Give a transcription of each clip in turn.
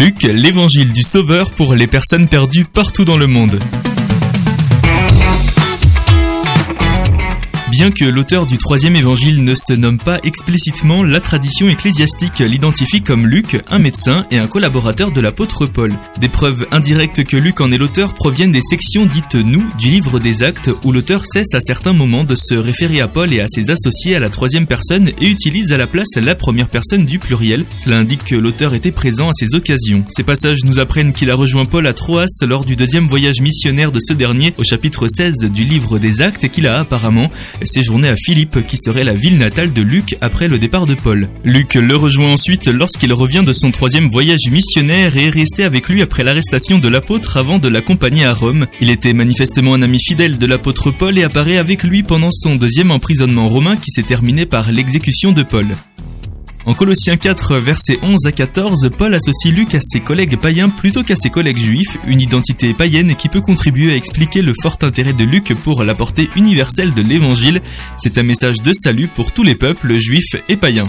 Luc, l'évangile du Sauveur pour les personnes perdues partout dans le monde. Bien que l'auteur du troisième évangile ne se nomme pas explicitement, la tradition ecclésiastique l'identifie comme Luc, un médecin et un collaborateur de l'apôtre Paul. Des preuves indirectes que Luc en est l'auteur proviennent des sections dites nous du livre des actes où l'auteur cesse à certains moments de se référer à Paul et à ses associés à la troisième personne et utilise à la place la première personne du pluriel. Cela indique que l'auteur était présent à ces occasions. Ces passages nous apprennent qu'il a rejoint Paul à Troas lors du deuxième voyage missionnaire de ce dernier au chapitre 16 du livre des actes et qu'il a apparemment séjourné à Philippe, qui serait la ville natale de Luc après le départ de Paul. Luc le rejoint ensuite lorsqu'il revient de son troisième voyage missionnaire et est resté avec lui après l'arrestation de l'apôtre avant de l'accompagner à Rome. Il était manifestement un ami fidèle de l'apôtre Paul et apparaît avec lui pendant son deuxième emprisonnement romain qui s'est terminé par l'exécution de Paul. En Colossiens 4, versets 11 à 14, Paul associe Luc à ses collègues païens plutôt qu'à ses collègues juifs, une identité païenne qui peut contribuer à expliquer le fort intérêt de Luc pour la portée universelle de l'évangile. C'est un message de salut pour tous les peuples, juifs et païens.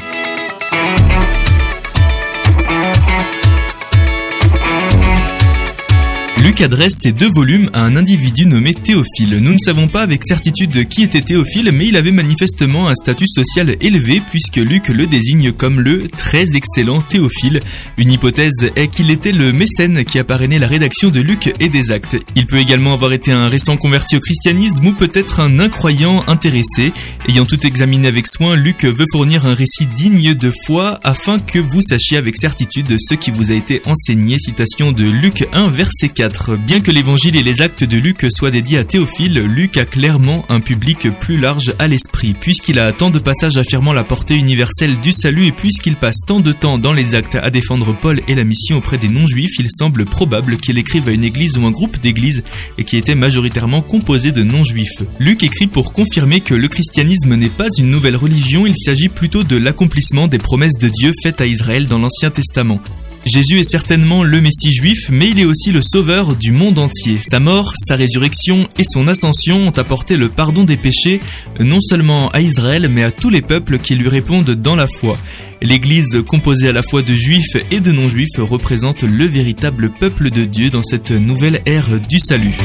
Luc adresse ces deux volumes à un individu nommé Théophile. Nous ne savons pas avec certitude qui était Théophile, mais il avait manifestement un statut social élevé puisque Luc le désigne comme le très excellent Théophile. Une hypothèse est qu'il était le mécène qui a parrainé la rédaction de Luc et des actes. Il peut également avoir été un récent converti au christianisme ou peut-être un incroyant intéressé. Ayant tout examiné avec soin, Luc veut fournir un récit digne de foi afin que vous sachiez avec certitude ce qui vous a été enseigné. Citation de Luc 1 verset 4. Bien que l'évangile et les actes de Luc soient dédiés à Théophile, Luc a clairement un public plus large à l'esprit, puisqu'il a tant de passages affirmant la portée universelle du salut et puisqu'il passe tant de temps dans les actes à défendre Paul et la mission auprès des non-juifs, il semble probable qu'il écrive à une église ou un groupe d'églises et qui était majoritairement composé de non-juifs. Luc écrit pour confirmer que le christianisme n'est pas une nouvelle religion, il s'agit plutôt de l'accomplissement des promesses de Dieu faites à Israël dans l'Ancien Testament. Jésus est certainement le Messie juif, mais il est aussi le sauveur du monde entier. Sa mort, sa résurrection et son ascension ont apporté le pardon des péchés non seulement à Israël, mais à tous les peuples qui lui répondent dans la foi. L'Église, composée à la fois de juifs et de non-juifs, représente le véritable peuple de Dieu dans cette nouvelle ère du salut.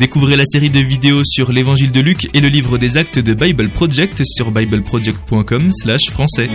Découvrez la série de vidéos sur l'évangile de Luc et le livre des actes de Bible Project sur bibleproject.com/français.